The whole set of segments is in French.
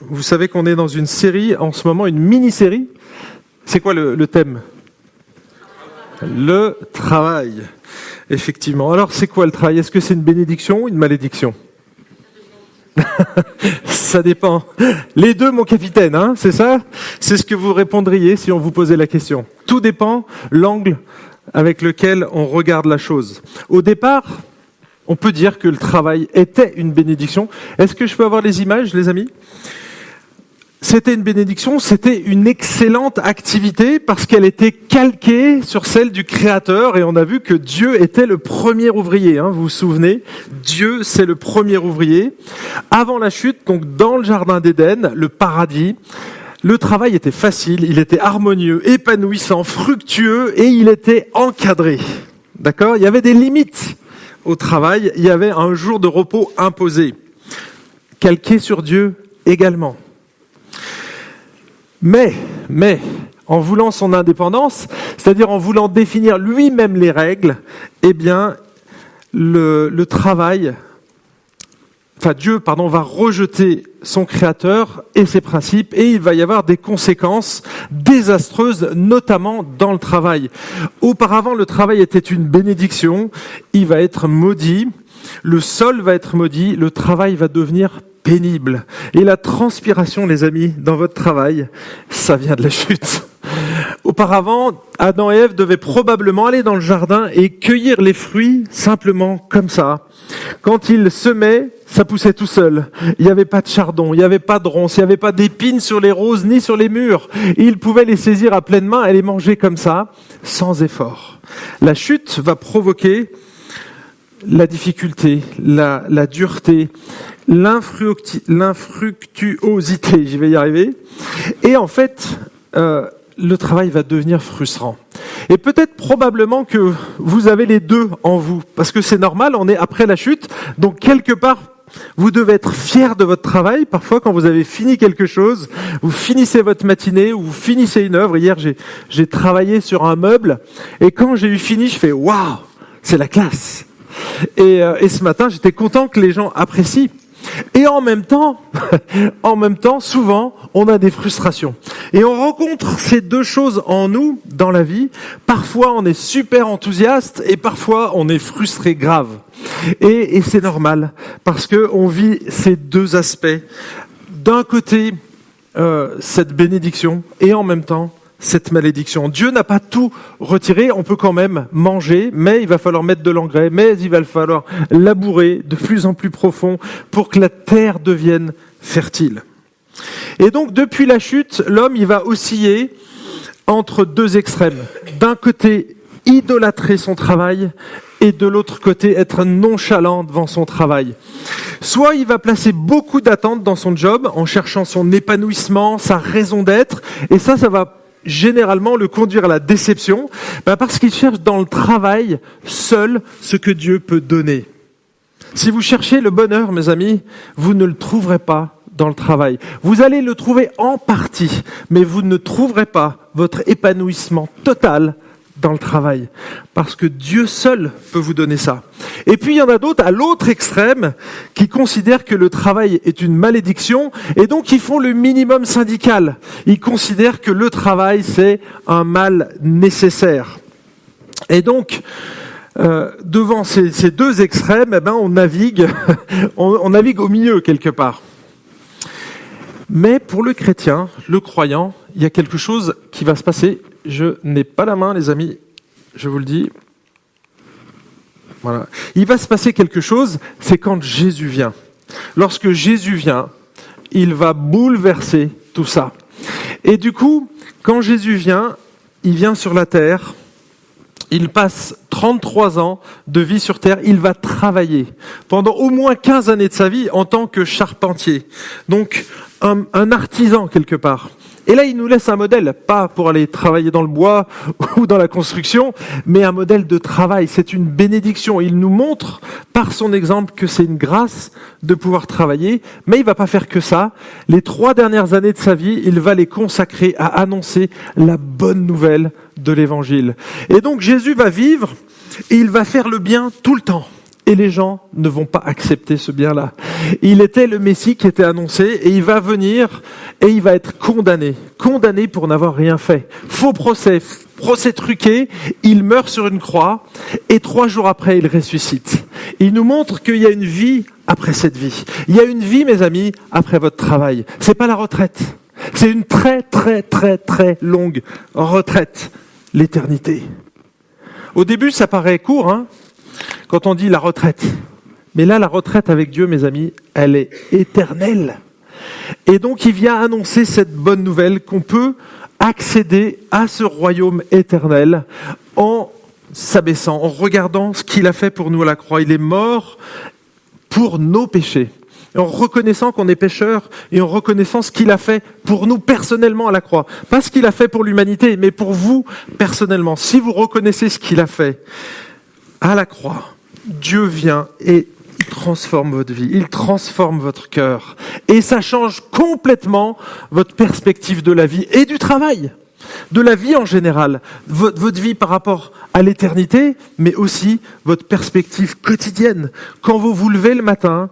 Vous savez qu'on est dans une série en ce moment, une mini-série. C'est quoi le, thème? Le travail. Effectivement. Alors c'est quoi le travail? Est-ce que c'est une bénédiction ou une malédiction? Ça dépend. Les deux, mon capitaine, hein, c'est ça? C'est ce que vous répondriez si on vous posait la question. Tout dépend l'angle avec lequel on regarde la chose. Au départ, on peut dire que le travail était une bénédiction. Est-ce que je peux avoir les images, les amis? C'était une bénédiction, c'était une excellente activité parce qu'elle était calquée sur celle du Créateur et on a vu que Dieu était le premier ouvrier. Hein, vous vous souvenez? Dieu, c'est le premier ouvrier. Avant la chute, donc dans le jardin d'Éden, le paradis, le travail était facile, il était harmonieux, épanouissant, fructueux et il était encadré. D'accord? Il y avait des limites au travail, il y avait un jour de repos imposé, calqué sur Dieu également. Mais, mais, en voulant son indépendance, c'est-à-dire en voulant définir lui-même les règles, eh bien, le, travail, enfin Dieu, pardon, va rejeter son créateur et ses principes, et il va y avoir des conséquences désastreuses, notamment dans le travail. Auparavant, le travail était une bénédiction, il va être maudit, le sol va être maudit, le travail va devenir pénible. Et la transpiration, les amis, dans votre travail, ça vient de la chute. Auparavant, Adam et Ève devaient probablement aller dans le jardin et cueillir les fruits simplement comme ça. Quand ils semaient, ça poussait tout seul. Il n'y avait pas de chardon, il n'y avait pas de ronces, il n'y avait pas d'épines sur les roses ni sur les murs. Ils pouvaient les saisir à pleine main et les manger comme ça, sans effort. La chute va provoquer la difficulté, la, la dureté, l'infructuosité, j'y vais y arriver. Et en fait, euh, le travail va devenir frustrant. Et peut-être probablement que vous avez les deux en vous, parce que c'est normal, on est après la chute, donc quelque part, vous devez être fier de votre travail. Parfois, quand vous avez fini quelque chose, vous finissez votre matinée ou vous finissez une œuvre. Hier, j'ai travaillé sur un meuble, et quand j'ai eu fini, je fais waouh, c'est la classe. Et, euh, et ce matin, j'étais content que les gens apprécient. Et en même temps, en même temps, souvent, on a des frustrations. Et on rencontre ces deux choses en nous dans la vie. Parfois, on est super enthousiaste et parfois, on est frustré grave. Et, et c'est normal parce que on vit ces deux aspects. D'un côté, euh, cette bénédiction et en même temps, cette malédiction. Dieu n'a pas tout retiré, on peut quand même manger, mais il va falloir mettre de l'engrais, mais il va falloir labourer de plus en plus profond pour que la terre devienne fertile. Et donc depuis la chute, l'homme il va osciller entre deux extrêmes. D'un côté, idolâtrer son travail et de l'autre côté être nonchalant devant son travail. Soit il va placer beaucoup d'attentes dans son job en cherchant son épanouissement, sa raison d'être, et ça, ça va généralement le conduire à la déception bah, Parce qu'il cherche dans le travail seul ce que Dieu peut donner. Si vous cherchez le bonheur, mes amis, vous ne le trouverez pas dans le travail. Vous allez le trouver en partie, mais vous ne trouverez pas votre épanouissement total dans le travail. Parce que Dieu seul peut vous donner ça. Et puis il y en a d'autres à l'autre extrême qui considèrent que le travail est une malédiction et donc ils font le minimum syndical. Ils considèrent que le travail c'est un mal nécessaire. Et donc, euh, devant ces, deux extrêmes, eh ben, on navigue, on navigue au milieu quelque part. Mais pour le chrétien, le croyant, il y a quelque chose qui va se passer je n'ai pas la main, les amis, je vous le dis. Voilà. Il va se passer quelque chose, c'est quand Jésus vient. Lorsque Jésus vient, il va bouleverser tout ça. Et du coup, quand Jésus vient, il vient sur la terre, il passe 33 ans de vie sur terre, il va travailler pendant au moins 15 années de sa vie en tant que charpentier. Donc un, artisan quelque part. Et là, il nous laisse un modèle, pas pour aller travailler dans le bois ou dans la construction, mais un modèle de travail. C'est une bénédiction. Il nous montre par son exemple que c'est une grâce de pouvoir travailler, mais il va pas faire que ça. Les trois dernières années de sa vie, il va les consacrer à annoncer la bonne nouvelle de l'évangile. Et donc Jésus va vivre et il va faire le bien tout le temps. Et les gens ne vont pas accepter ce bien-là. Il était le Messie qui était annoncé et il va venir et il va être condamné. Condamné pour n'avoir rien fait. Faux procès, procès truqué, il meurt sur une croix et trois jours après il ressuscite. Il nous montre qu'il y a une vie après cette vie. Il y a une vie, mes amis, après votre travail. C'est pas la retraite. C'est une très très très très longue retraite. L'éternité. Au début, ça paraît court, hein quand on dit la retraite. Mais là, la retraite avec Dieu, mes amis, elle est éternelle. Et donc, il vient annoncer cette bonne nouvelle qu'on peut accéder à ce royaume éternel en s'abaissant, en regardant ce qu'il a fait pour nous à la croix. Il est mort pour nos péchés. En reconnaissant qu'on est pécheur et en reconnaissant ce qu'il a fait pour nous personnellement à la croix. Pas ce qu'il a fait pour l'humanité, mais pour vous personnellement. Si vous reconnaissez ce qu'il a fait, à la croix, Dieu vient et transforme votre vie, il transforme votre cœur. Et ça change complètement votre perspective de la vie et du travail, de la vie en général, votre vie par rapport à l'éternité, mais aussi votre perspective quotidienne. Quand vous vous levez le matin,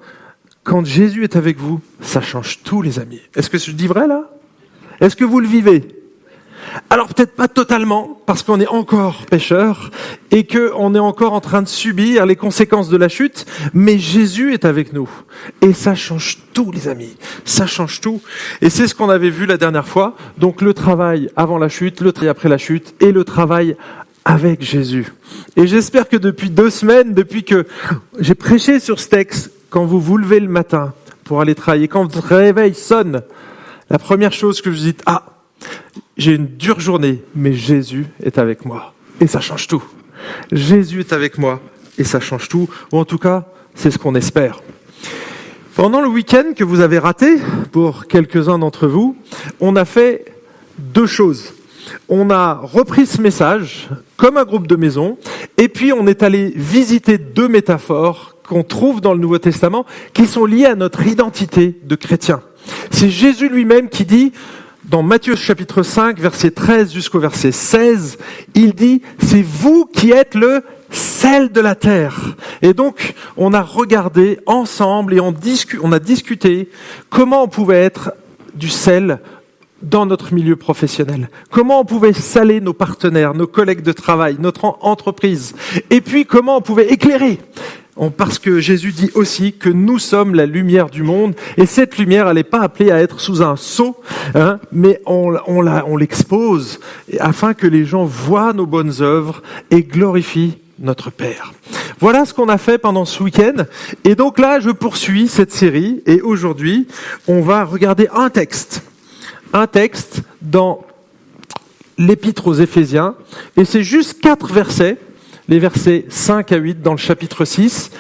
quand Jésus est avec vous, ça change tout les amis. Est-ce que je dis vrai là? Est-ce que vous le vivez? Alors peut-être pas totalement, parce qu'on est encore pécheur et qu'on est encore en train de subir les conséquences de la chute, mais Jésus est avec nous. Et ça change tout, les amis. Ça change tout. Et c'est ce qu'on avait vu la dernière fois. Donc le travail avant la chute, le travail après la chute et le travail avec Jésus. Et j'espère que depuis deux semaines, depuis que j'ai prêché sur ce texte, quand vous vous levez le matin pour aller travailler, quand votre réveil sonne, la première chose que vous dites, ah, j'ai une dure journée, mais Jésus est avec moi. Et ça change tout. Jésus est avec moi et ça change tout. Ou en tout cas, c'est ce qu'on espère. Pendant le week-end que vous avez raté, pour quelques-uns d'entre vous, on a fait deux choses. On a repris ce message comme un groupe de maison, et puis on est allé visiter deux métaphores qu'on trouve dans le Nouveau Testament qui sont liées à notre identité de chrétien. C'est Jésus lui-même qui dit, dans Matthieu chapitre 5, verset 13 jusqu'au verset 16, il dit, c'est vous qui êtes le sel de la terre. Et donc, on a regardé ensemble et on, on a discuté comment on pouvait être du sel dans notre milieu professionnel. Comment on pouvait saler nos partenaires, nos collègues de travail, notre entreprise. Et puis, comment on pouvait éclairer parce que Jésus dit aussi que nous sommes la lumière du monde, et cette lumière, elle n'est pas appelée à être sous un sceau, hein, mais on l'expose afin que les gens voient nos bonnes œuvres et glorifient notre Père. Voilà ce qu'on a fait pendant ce week-end. Et donc là, je poursuis cette série, et aujourd'hui, on va regarder un texte. Un texte dans l'épître aux Éphésiens, et c'est juste quatre versets les versets 5 à 8 dans le chapitre 6.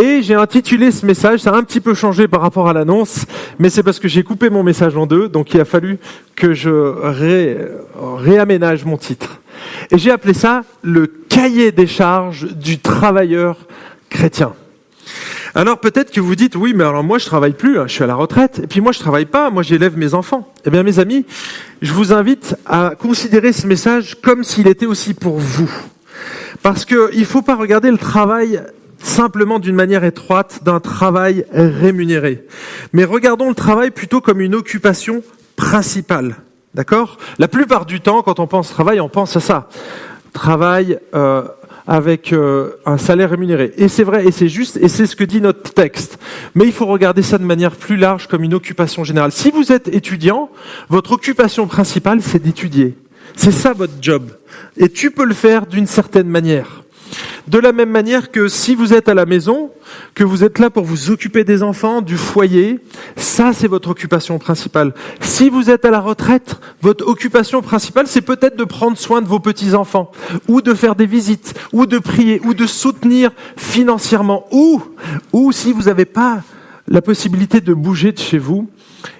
Et j'ai intitulé ce message, ça a un petit peu changé par rapport à l'annonce, mais c'est parce que j'ai coupé mon message en deux, donc il a fallu que je réaménage mon titre. Et j'ai appelé ça le cahier des charges du travailleur chrétien. Alors peut-être que vous dites, oui, mais alors moi je travaille plus, hein, je suis à la retraite, et puis moi je travaille pas, moi j'élève mes enfants. Eh bien mes amis, je vous invite à considérer ce message comme s'il était aussi pour vous. Parce qu'il ne faut pas regarder le travail simplement d'une manière étroite d'un travail rémunéré. Mais regardons le travail plutôt comme une occupation principale. D'accord? La plupart du temps, quand on pense travail, on pense à ça. Travail euh, avec euh, un salaire rémunéré. Et c'est vrai, et c'est juste, et c'est ce que dit notre texte. Mais il faut regarder ça de manière plus large comme une occupation générale. Si vous êtes étudiant, votre occupation principale, c'est d'étudier. C'est ça votre job. Et tu peux le faire d'une certaine manière. De la même manière que si vous êtes à la maison, que vous êtes là pour vous occuper des enfants, du foyer, ça c'est votre occupation principale. Si vous êtes à la retraite, votre occupation principale c'est peut-être de prendre soin de vos petits-enfants, ou de faire des visites, ou de prier, ou de soutenir financièrement, ou, ou si vous n'avez pas la possibilité de bouger de chez vous,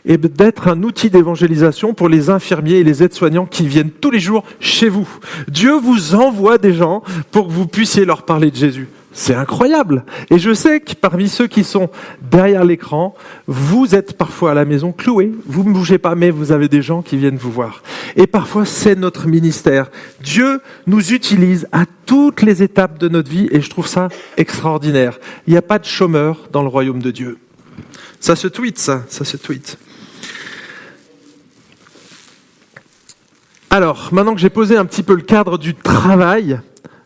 et d'être un outil d'évangélisation pour les infirmiers et les aides-soignants qui viennent tous les jours chez vous. Dieu vous envoie des gens pour que vous puissiez leur parler de Jésus. C'est incroyable. Et je sais que parmi ceux qui sont derrière l'écran, vous êtes parfois à la maison cloués. Vous ne bougez pas, mais vous avez des gens qui viennent vous voir. et parfois c'est notre ministère. Dieu nous utilise à toutes les étapes de notre vie et je trouve ça extraordinaire. Il n'y a pas de chômeur dans le royaume de Dieu. Ça se tweet, ça, ça se tweet. Alors, maintenant que j'ai posé un petit peu le cadre du travail,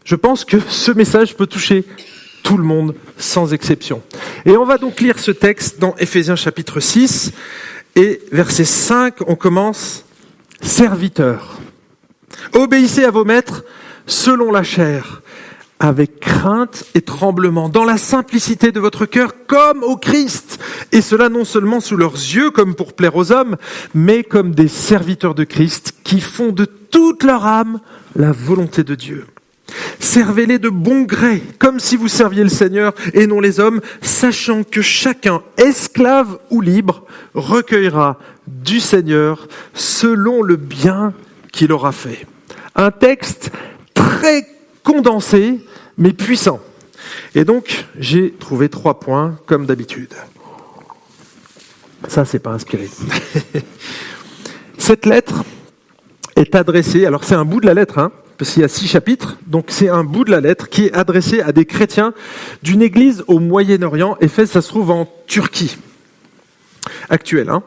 je pense que ce message peut toucher tout le monde sans exception. Et on va donc lire ce texte dans Éphésiens chapitre 6 et verset 5, on commence Serviteurs, obéissez à vos maîtres selon la chair, avec crainte et tremblement, dans la simplicité de votre cœur, comme au Christ, et cela non seulement sous leurs yeux, comme pour plaire aux hommes, mais comme des serviteurs de Christ, qui font de toute leur âme la volonté de Dieu. Servez-les de bon gré, comme si vous serviez le Seigneur et non les hommes, sachant que chacun, esclave ou libre, recueillera du Seigneur selon le bien qu'il aura fait. Un texte très condensé, mais puissant. Et donc, j'ai trouvé trois points, comme d'habitude. Ça, c'est pas inspiré. Cette lettre est adressée, alors c'est un bout de la lettre, hein, parce qu'il y a six chapitres, donc c'est un bout de la lettre qui est adressé à des chrétiens d'une église au Moyen-Orient. Éphèse, ça se trouve en Turquie actuelle. Hein.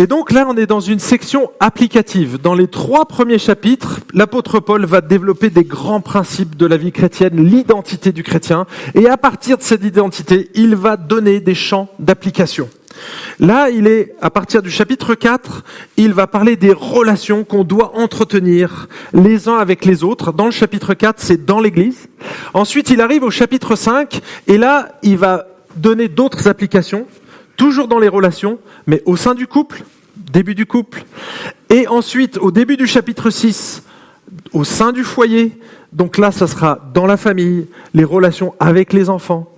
Et donc là, on est dans une section applicative. Dans les trois premiers chapitres, l'apôtre Paul va développer des grands principes de la vie chrétienne, l'identité du chrétien, et à partir de cette identité, il va donner des champs d'application. Là, il est, à partir du chapitre 4, il va parler des relations qu'on doit entretenir les uns avec les autres. Dans le chapitre 4, c'est dans l'église. Ensuite, il arrive au chapitre 5, et là, il va donner d'autres applications, toujours dans les relations, mais au sein du couple, début du couple. Et ensuite, au début du chapitre 6, au sein du foyer. Donc là, ça sera dans la famille, les relations avec les enfants.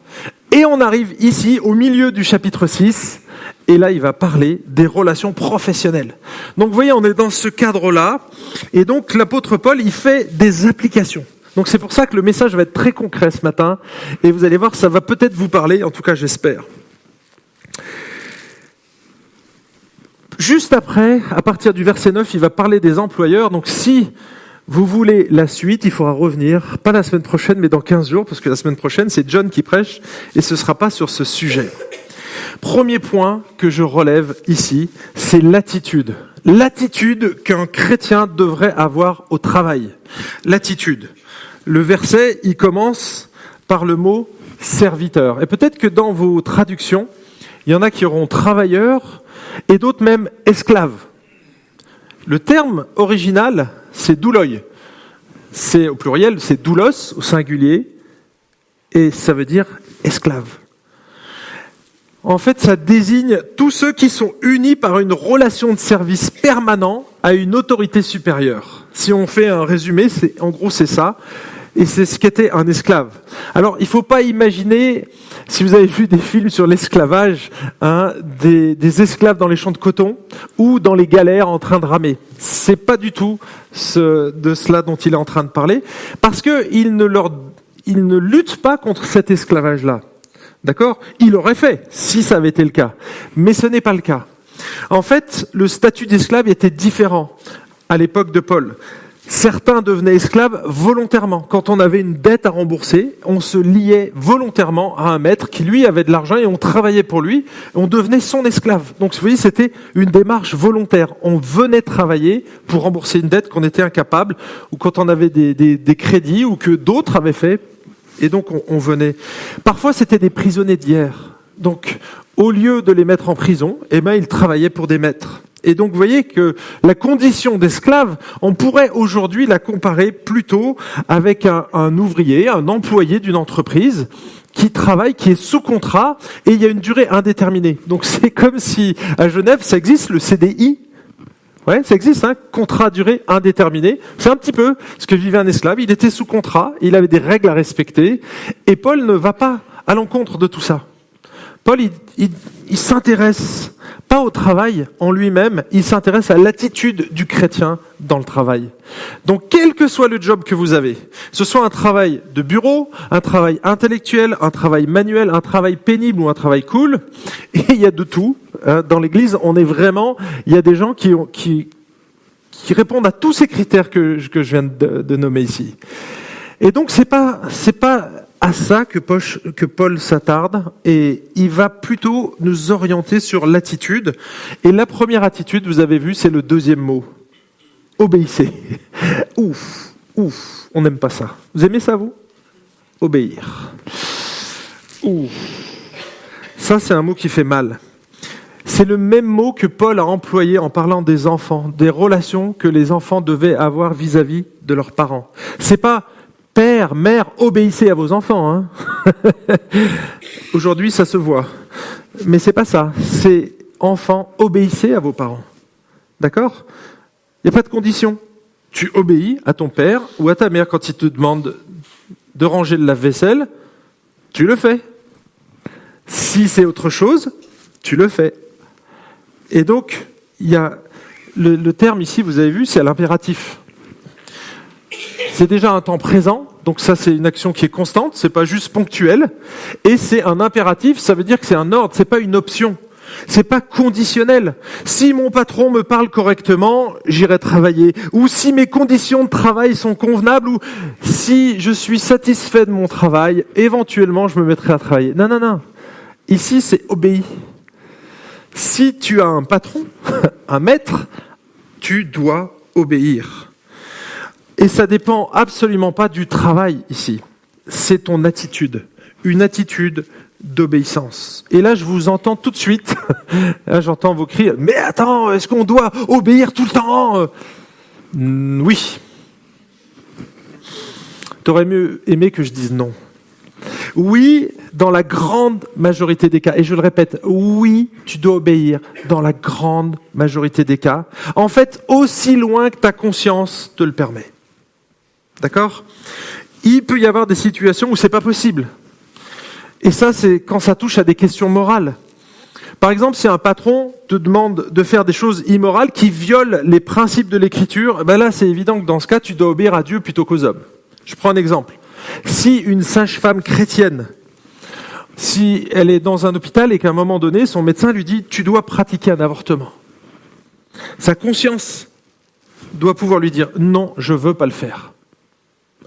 Et on arrive ici, au milieu du chapitre 6, et là, il va parler des relations professionnelles. Donc, vous voyez, on est dans ce cadre-là. Et donc, l'apôtre Paul, il fait des applications. Donc, c'est pour ça que le message va être très concret ce matin. Et vous allez voir, ça va peut-être vous parler. En tout cas, j'espère. Juste après, à partir du verset 9, il va parler des employeurs. Donc, si vous voulez la suite, il faudra revenir, pas la semaine prochaine, mais dans 15 jours, parce que la semaine prochaine, c'est John qui prêche, et ce ne sera pas sur ce sujet. Premier point que je relève ici, c'est l'attitude. L'attitude qu'un chrétien devrait avoir au travail. L'attitude. Le verset, il commence par le mot serviteur. Et peut-être que dans vos traductions, il y en a qui auront travailleur et d'autres même esclaves. Le terme original, c'est douloi. C'est au pluriel, c'est doulos au singulier, et ça veut dire esclave. En fait, ça désigne tous ceux qui sont unis par une relation de service permanent à une autorité supérieure. Si on fait un résumé, c'est en gros c'est ça. Et c'est ce qu'était un esclave. Alors, il ne faut pas imaginer, si vous avez vu des films sur l'esclavage, hein, des, esclaves dans les champs de coton ou dans les galères en train de ramer. C'est pas du tout de cela dont il est en train de parler, parce qu'il ne ne lutte pas contre cet esclavage-là. D'accord? Il aurait fait, si ça avait été le cas. Mais ce n'est pas le cas. En fait, le statut d'esclave était différent à l'époque de Paul. Certains devenaient esclaves volontairement. Quand on avait une dette à rembourser, on se liait volontairement à un maître qui, lui, avait de l'argent et on travaillait pour lui. On devenait son esclave. Donc, vous voyez, c'était une démarche volontaire. On venait travailler pour rembourser une dette qu'on était incapable ou quand on avait des, crédits ou que d'autres avaient fait et donc on, venait. Parfois c'était des prisonniers d'hier. Donc au lieu de les mettre en prison, eh ben ils travaillaient pour des maîtres. Et donc vous voyez que la condition d'esclave, on pourrait aujourd'hui la comparer plutôt avec un, ouvrier, un employé d'une entreprise qui travaille, qui est sous contrat, et il y a une durée indéterminée. Donc c'est comme si à Genève, ça existe le CDI, Ouais, ça existe, hein, contrat durée indéterminée. C'est un petit peu ce que vivait un esclave. Il était sous contrat, il avait des règles à respecter, et Paul ne va pas à l'encontre de tout ça. Paul, il, il, il s'intéresse pas au travail en lui-même, il s'intéresse à l'attitude du chrétien dans le travail. Donc, quel que soit le job que vous avez, ce soit un travail de bureau, un travail intellectuel, un travail manuel, un travail pénible ou un travail cool, et il y a de tout. Hein, dans l'Église, on est vraiment, il y a des gens qui, ont, qui qui répondent à tous ces critères que, que je viens de, de nommer ici. Et donc c'est pas c'est pas à ça que, Poche, que Paul s'attarde et il va plutôt nous orienter sur l'attitude. Et la première attitude, vous avez vu, c'est le deuxième mot. Obéissez. Ouf, ouf, on n'aime pas ça. Vous aimez ça, vous? Obéir. Ouf. Ça, c'est un mot qui fait mal. C'est le même mot que Paul a employé en parlant des enfants, des relations que les enfants devaient avoir vis-à-vis de leurs parents. C'est pas Père, mère, obéissez à vos enfants. Hein. Aujourd'hui, ça se voit. Mais c'est pas ça. C'est enfants, obéissez à vos parents. D'accord? Il n'y a pas de condition. Tu obéis à ton père ou à ta mère quand il te demande de ranger le lave-vaisselle, tu le fais. Si c'est autre chose, tu le fais. Et donc, il y a le, le terme ici, vous avez vu, c'est à l'impératif. C'est déjà un temps présent, donc ça c'est une action qui est constante, c'est pas juste ponctuel, et c'est un impératif, ça veut dire que c'est un ordre, c'est pas une option. C'est pas conditionnel. Si mon patron me parle correctement, j'irai travailler. Ou si mes conditions de travail sont convenables, ou si je suis satisfait de mon travail, éventuellement je me mettrai à travailler. Non, non, non. Ici, c'est obéi. Si tu as un patron, un maître, tu dois obéir. Et ça dépend absolument pas du travail ici. C'est ton attitude. Une attitude d'obéissance. Et là, je vous entends tout de suite. Là, j'entends vos cris. Mais attends, est-ce qu'on doit obéir tout le temps? Oui. T'aurais mieux aimé que je dise non. Oui, dans la grande majorité des cas. Et je le répète, oui, tu dois obéir dans la grande majorité des cas. En fait, aussi loin que ta conscience te le permet. D'accord? Il peut y avoir des situations où c'est pas possible. Et ça, c'est quand ça touche à des questions morales. Par exemple, si un patron te demande de faire des choses immorales qui violent les principes de l'écriture, ben là, c'est évident que dans ce cas, tu dois obéir à Dieu plutôt qu'aux hommes. Je prends un exemple. Si une sage-femme chrétienne, si elle est dans un hôpital et qu'à un moment donné, son médecin lui dit, tu dois pratiquer un avortement, sa conscience doit pouvoir lui dire, non, je veux pas le faire.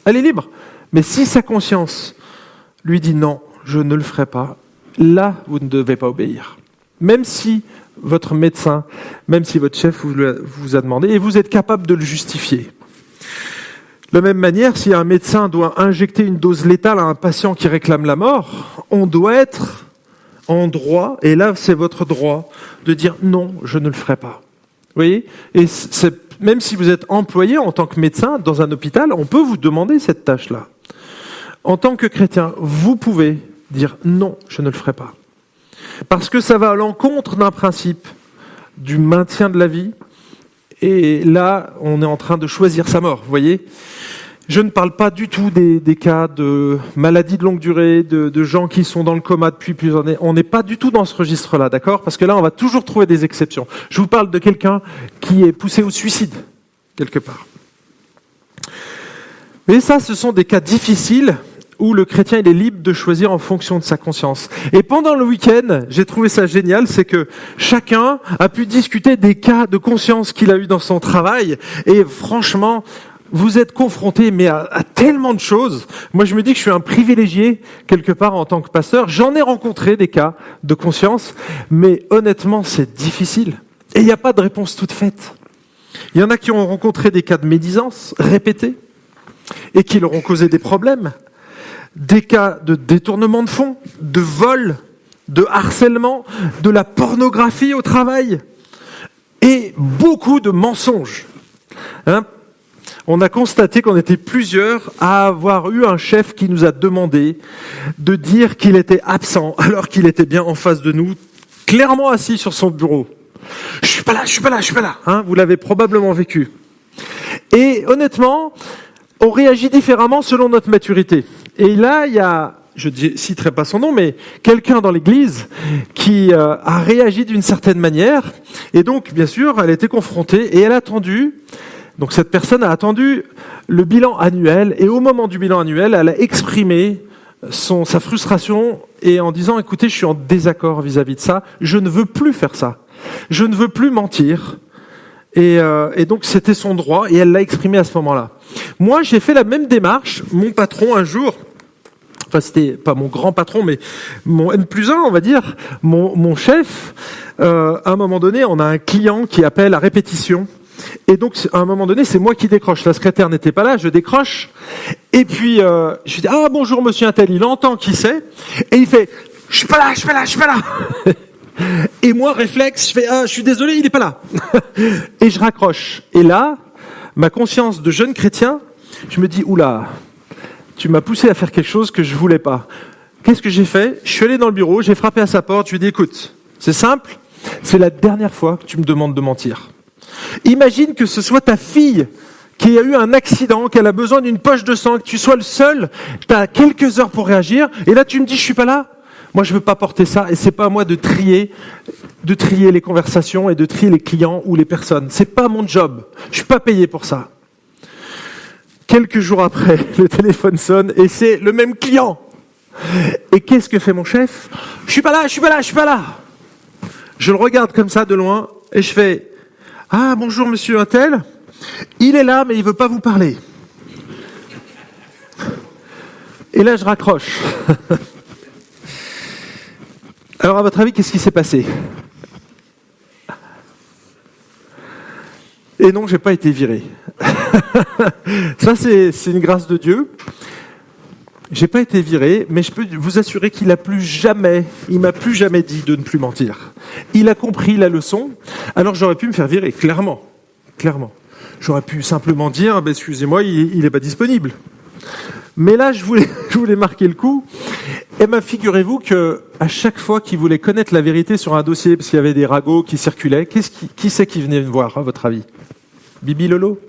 Elle est libre. Mais si sa conscience lui dit non, je ne le ferai pas, là, vous ne devez pas obéir. Même si votre médecin, même si votre chef vous a demandé, et vous êtes capable de le justifier. De la même manière, si un médecin doit injecter une dose létale à un patient qui réclame la mort, on doit être en droit, et là c'est votre droit, de dire non, je ne le ferai pas. Vous voyez? Et c'est même si vous êtes employé en tant que médecin dans un hôpital, on peut vous demander cette tâche-là. En tant que chrétien, vous pouvez dire non, je ne le ferai pas. Parce que ça va à l'encontre d'un principe du maintien de la vie. Et là, on est en train de choisir sa mort, vous voyez? Je ne parle pas du tout des, cas de maladies de longue durée, de, gens qui sont dans le coma depuis plusieurs années. On n'est pas du tout dans ce registre-là, d'accord? Parce que là, on va toujours trouver des exceptions. Je vous parle de quelqu'un qui est poussé au suicide, quelque part. Mais ça, ce sont des cas difficiles où le chrétien il est libre de choisir en fonction de sa conscience. Et pendant le week-end, j'ai trouvé ça génial, c'est que chacun a pu discuter des cas de conscience qu'il a eu dans son travail. Et franchement, vous êtes confronté mais à, tellement de choses. Moi, je me dis que je suis un privilégié quelque part en tant que pasteur. J'en ai rencontré des cas de conscience, mais honnêtement, c'est difficile. Et il n'y a pas de réponse toute faite. Il y en a qui ont rencontré des cas de médisance répétés et qui leur ont causé des problèmes, des cas de détournement de fonds, de vol, de harcèlement, de la pornographie au travail et beaucoup de mensonges. Hein on a constaté qu'on était plusieurs à avoir eu un chef qui nous a demandé de dire qu'il était absent alors qu'il était bien en face de nous, clairement assis sur son bureau. Je suis pas là, je suis pas là, je suis pas là. Hein, vous l'avez probablement vécu. Et honnêtement, on réagit différemment selon notre maturité. Et là, il y a, je ne citerai pas son nom, mais quelqu'un dans l'église qui euh, a réagi d'une certaine manière. Et donc, bien sûr, elle était confrontée et elle a attendu donc cette personne a attendu le bilan annuel et au moment du bilan annuel, elle a exprimé son, sa frustration et en disant écoutez, je suis en désaccord vis-à-vis de ça, je ne veux plus faire ça, je ne veux plus mentir Et, euh, donc c'était son droit et elle l'a exprimé à ce moment-là. Moi, j'ai fait la même démarche. Mon patron un jour, enfin c'était pas mon grand patron, mais mon N plus 1, on va dire, mon, mon chef, euh, à un moment donné, on a un client qui appelle à répétition. Et donc, à un moment donné, c'est moi qui décroche. La secrétaire n'était pas là, je décroche. Et puis, euh, je dis, ah bonjour monsieur Intel, il entend qui c'est. Et il fait, je suis pas là, je suis pas là, je suis pas là. Et moi, réflexe, je fais, ah, je suis désolé, il est pas là. Et je raccroche. Et là, ma conscience de jeune chrétien, je me dis, oula, tu m'as poussé à faire quelque chose que je voulais pas. Qu'est-ce que j'ai fait? Je suis allé dans le bureau, j'ai frappé à sa porte, je lui ai dit, écoute, c'est simple, c'est la dernière fois que tu me demandes de mentir. Imagine que ce soit ta fille qui a eu un accident, qu'elle a besoin d'une poche de sang, que tu sois le seul, tu as quelques heures pour réagir, et là tu me dis je suis pas là. Moi je veux pas porter ça, et c'est pas à moi de trier, de trier les conversations et de trier les clients ou les personnes. C'est pas mon job. Je suis pas payé pour ça. Quelques jours après, le téléphone sonne et c'est le même client. Et qu'est-ce que fait mon chef? Je suis pas là, je suis pas là, je suis pas là. Je le regarde comme ça de loin et je fais Ah bonjour monsieur Intel. Il est là mais il veut pas vous parler. Et là je raccroche. Alors à votre avis, qu'est-ce qui s'est passé? Et non, j'ai pas été viré. Ça, c'est une grâce de Dieu. J'ai pas été viré, mais je peux vous assurer qu'il a plus jamais, il m'a plus jamais dit de ne plus mentir. Il a compris la leçon. Alors j'aurais pu me faire virer, clairement, clairement. J'aurais pu simplement dire, ben, excusez-moi, il n'est pas disponible. Mais là, je voulais, je voulais marquer le coup. Et ben, figurez-vous que à chaque fois qu'il voulait connaître la vérité sur un dossier, parce qu'il y avait des ragots qui circulaient, qu'est-ce qui, qui c'est qui venait me voir, à votre avis? Bibi Lolo?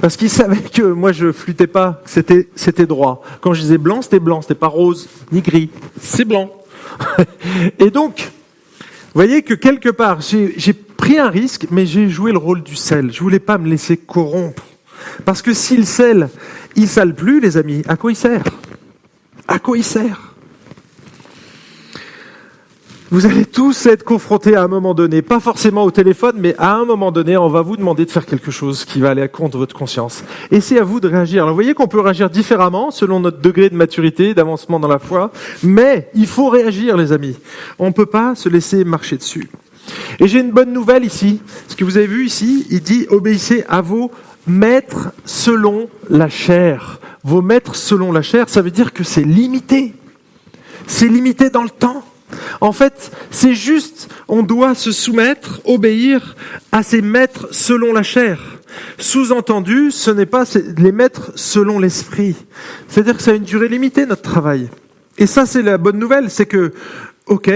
Parce qu'il savait que moi je flûtais pas, c'était c'était droit. Quand je disais blanc, c'était blanc, c'était pas rose ni gris, c'est blanc. Et donc, vous voyez que quelque part, j'ai pris un risque, mais j'ai joué le rôle du sel. Je voulais pas me laisser corrompre. Parce que si le sel, il sale plus, les amis, à quoi il sert? À quoi il sert? Vous allez tous être confrontés à un moment donné, pas forcément au téléphone, mais à un moment donné, on va vous demander de faire quelque chose qui va aller à compte de votre conscience. Et c'est à vous de réagir. Alors vous voyez qu'on peut réagir différemment selon notre degré de maturité, d'avancement dans la foi, mais il faut réagir, les amis. On ne peut pas se laisser marcher dessus. Et j'ai une bonne nouvelle ici. Ce que vous avez vu ici, il dit obéissez à vos maîtres selon la chair. Vos maîtres selon la chair, ça veut dire que c'est limité. C'est limité dans le temps. En fait, c'est juste, on doit se soumettre, obéir à ses maîtres selon la chair. Sous-entendu, ce n'est pas les maîtres selon l'esprit. C'est-à-dire que ça a une durée limitée, notre travail. Et ça, c'est la bonne nouvelle, c'est que, ok,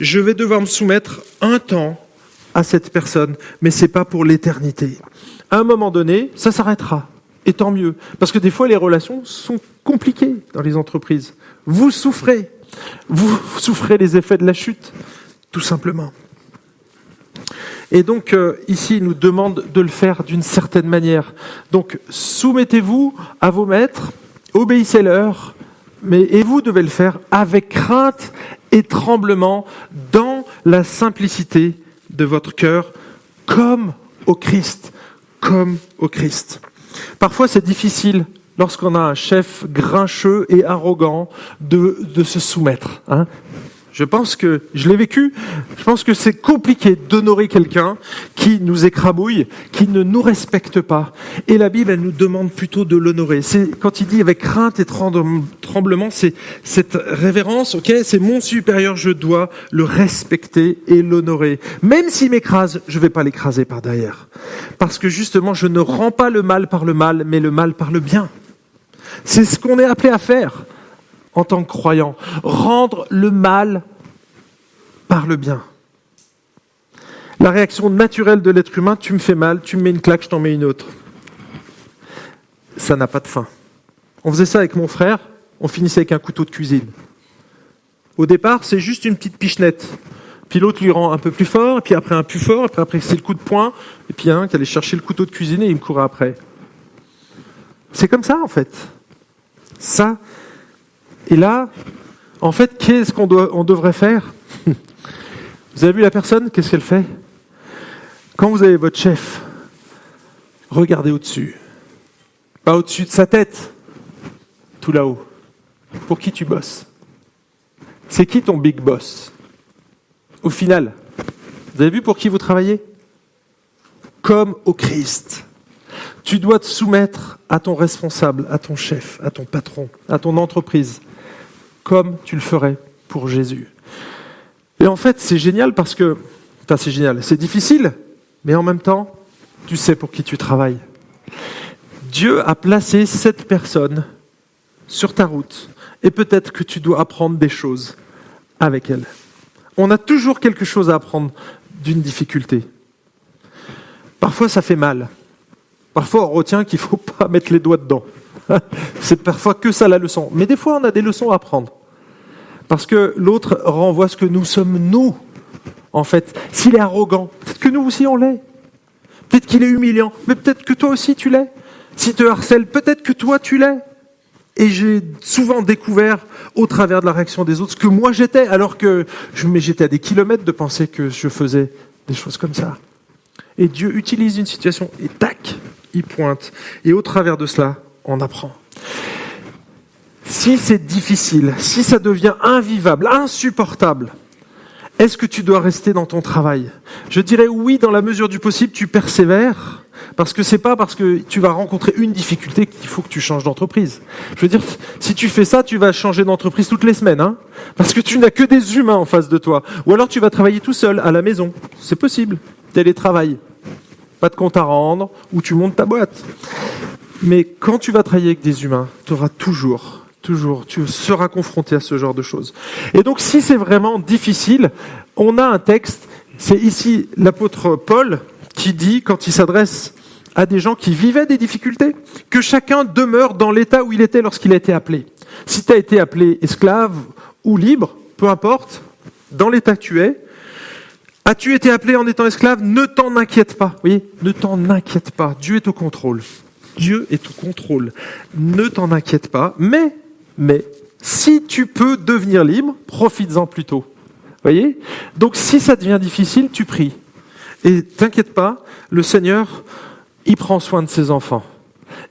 je vais devoir me soumettre un temps à cette personne, mais c'est pas pour l'éternité. À un moment donné, ça s'arrêtera. Et tant mieux. Parce que des fois, les relations sont compliquées dans les entreprises. Vous souffrez. Vous souffrez les effets de la chute, tout simplement. Et donc euh, ici, il nous demande de le faire d'une certaine manière. Donc soumettez-vous à vos maîtres, obéissez-leur, mais et vous devez le faire avec crainte et tremblement dans la simplicité de votre cœur, comme au Christ, comme au Christ. Parfois c'est difficile lorsqu'on a un chef grincheux et arrogant, de, se soumettre. Hein. Je pense que, je l'ai vécu, je pense que c'est compliqué d'honorer quelqu'un qui nous écrabouille, qui ne nous respecte pas. Et la Bible, elle nous demande plutôt de l'honorer. C'est, quand il dit avec crainte et tremblement, c'est cette révérence, ok, c'est mon supérieur, je dois le respecter et l'honorer. Même s'il m'écrase, je ne vais pas l'écraser par derrière. Parce que justement, je ne rends pas le mal par le mal, mais le mal par le bien. C'est ce qu'on est appelé à faire en tant que croyant. Rendre le mal par le bien. La réaction naturelle de l'être humain, tu me fais mal, tu me mets une claque, je t'en mets une autre. Ça n'a pas de fin. On faisait ça avec mon frère, on finissait avec un couteau de cuisine. Au départ, c'est juste une petite pichenette. Puis l'autre lui rend un peu plus fort, puis après un plus fort, puis après c'est le coup de poing, et puis un qui allait chercher le couteau de cuisine et il me courait après. C'est comme ça en fait. Ça. Et là, en fait, qu'est-ce qu'on on devrait faire? Vous avez vu la personne? Qu'est-ce qu'elle fait? Quand vous avez votre chef, regardez au-dessus. Pas au-dessus de sa tête, tout là-haut. Pour qui tu bosses? C'est qui ton big boss? Au final, vous avez vu pour qui vous travaillez? Comme au Christ. Tu dois te soumettre à ton responsable, à ton chef, à ton patron, à ton entreprise, comme tu le ferais pour Jésus. Et en fait, c'est génial parce que, enfin c'est génial, c'est difficile, mais en même temps, tu sais pour qui tu travailles. Dieu a placé cette personne sur ta route et peut-être que tu dois apprendre des choses avec elle. On a toujours quelque chose à apprendre d'une difficulté. Parfois, ça fait mal. Parfois, on retient qu'il ne faut pas mettre les doigts dedans. C'est parfois que ça la leçon. Mais des fois, on a des leçons à apprendre. Parce que l'autre renvoie ce que nous sommes nous, en fait. S'il est arrogant, peut-être que nous aussi on l'est. Peut-être qu'il est humiliant, mais peut-être que toi aussi tu l'es. Si te harcèle, peut-être que toi tu l'es. Et j'ai souvent découvert, au travers de la réaction des autres, ce que moi j'étais, alors que j'étais à des kilomètres de penser que je faisais des choses comme ça. Et Dieu utilise une situation et tac, il pointe. Et au travers de cela, on apprend. Si c'est difficile, si ça devient invivable, insupportable, est-ce que tu dois rester dans ton travail? Je dirais oui, dans la mesure du possible, tu persévères, parce que c'est pas parce que tu vas rencontrer une difficulté qu'il faut que tu changes d'entreprise. Je veux dire, si tu fais ça, tu vas changer d'entreprise toutes les semaines, hein parce que tu n'as que des humains en face de toi. Ou alors tu vas travailler tout seul à la maison. C'est possible. Télétravail. Pas de compte à rendre, ou tu montes ta boîte. Mais quand tu vas travailler avec des humains, tu auras toujours Toujours, tu seras confronté à ce genre de choses. Et donc, si c'est vraiment difficile, on a un texte, c'est ici l'apôtre Paul qui dit, quand il s'adresse à des gens qui vivaient des difficultés, que chacun demeure dans l'état où il était lorsqu'il a été appelé. Si tu as été appelé esclave ou libre, peu importe, dans l'état que tu es, as-tu été appelé en étant esclave? Ne t'en inquiète pas. Oui, ne t'en inquiète pas. Dieu est au contrôle. Dieu est au contrôle. Ne t'en inquiète pas. Mais mais si tu peux devenir libre, profites-en plutôt. Voyez? Donc si ça devient difficile, tu pries. Et t'inquiète pas, le Seigneur, il prend soin de ses enfants.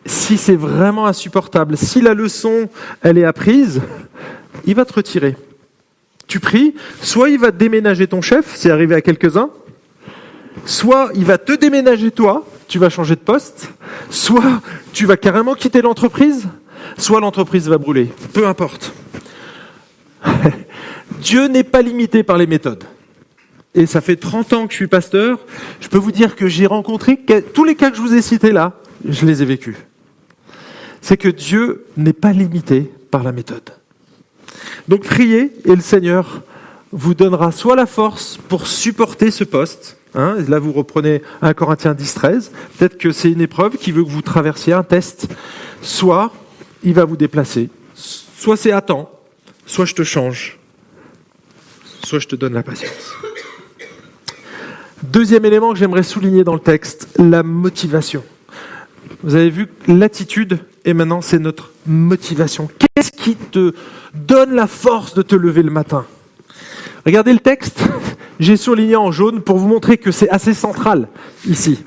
Si c'est vraiment insupportable, si la leçon, elle est apprise, il va te retirer. Tu pries, soit il va déménager ton chef, c'est arrivé à quelques-uns, soit il va te déménager toi, tu vas changer de poste, soit tu vas carrément quitter l'entreprise, soit l'entreprise va brûler. Peu importe. Dieu n'est pas limité par les méthodes. Et ça fait 30 ans que je suis pasteur. Je peux vous dire que j'ai rencontré tous les cas que je vous ai cités là, je les ai vécus. C'est que Dieu n'est pas limité par la méthode. Donc priez et le Seigneur vous donnera soit la force pour supporter ce poste, hein, là vous reprenez 1 Corinthiens 10, 13, peut-être que c'est une épreuve qui veut que vous traversiez un test, soit il va vous déplacer. Soit c'est à temps, soit je te change, soit je te donne la patience. Deuxième élément que j'aimerais souligner dans le texte, la motivation. Vous avez vu l'attitude et maintenant c'est notre motivation. Qu'est-ce qui te donne la force de te lever le matin Regardez le texte, j'ai surligné en jaune pour vous montrer que c'est assez central ici